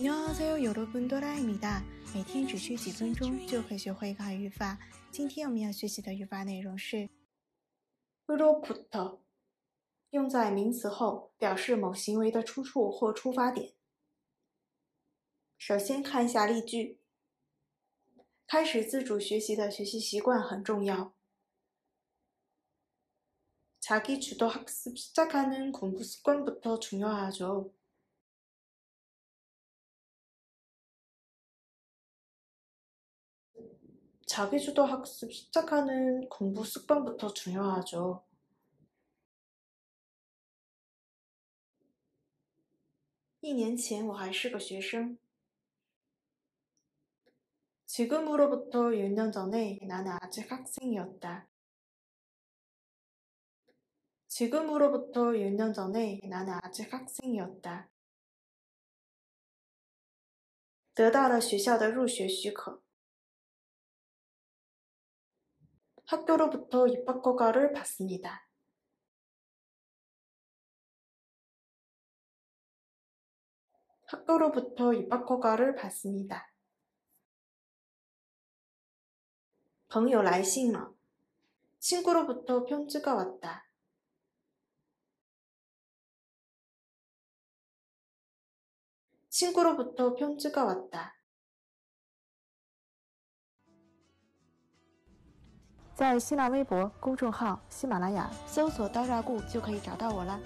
안녕하세요 여러분 도라입니다. 每天只需几分钟就可以学会一个韩语法。今天我们要学习的语法内容是 으로부터 用在名词后，表示某行为的出处或出发点。首先看一下例句。开始自主学习的学习习惯很重要。자기주도학습시작하는공부습관부터중요하죠 자기주도 학습 시작하는 공부 습관부터 중요하죠. (一年前我还是个学生) 지금으로부터 6년 전에 나는 아직 학생이었다. 지금으로부터 6년 전에 나는 아직 학생이었다. 得到了学校的入学许可。 학교로부터 입학 허가를 받습니다. 학교로부터 입학 허가를 받습니다. 朋友来信了. 친구로부터 편지가 왔다. 친구로부터 편지가 왔다. 在新浪微博公众号“喜马拉雅”搜索“刀扎固”就可以找到我了。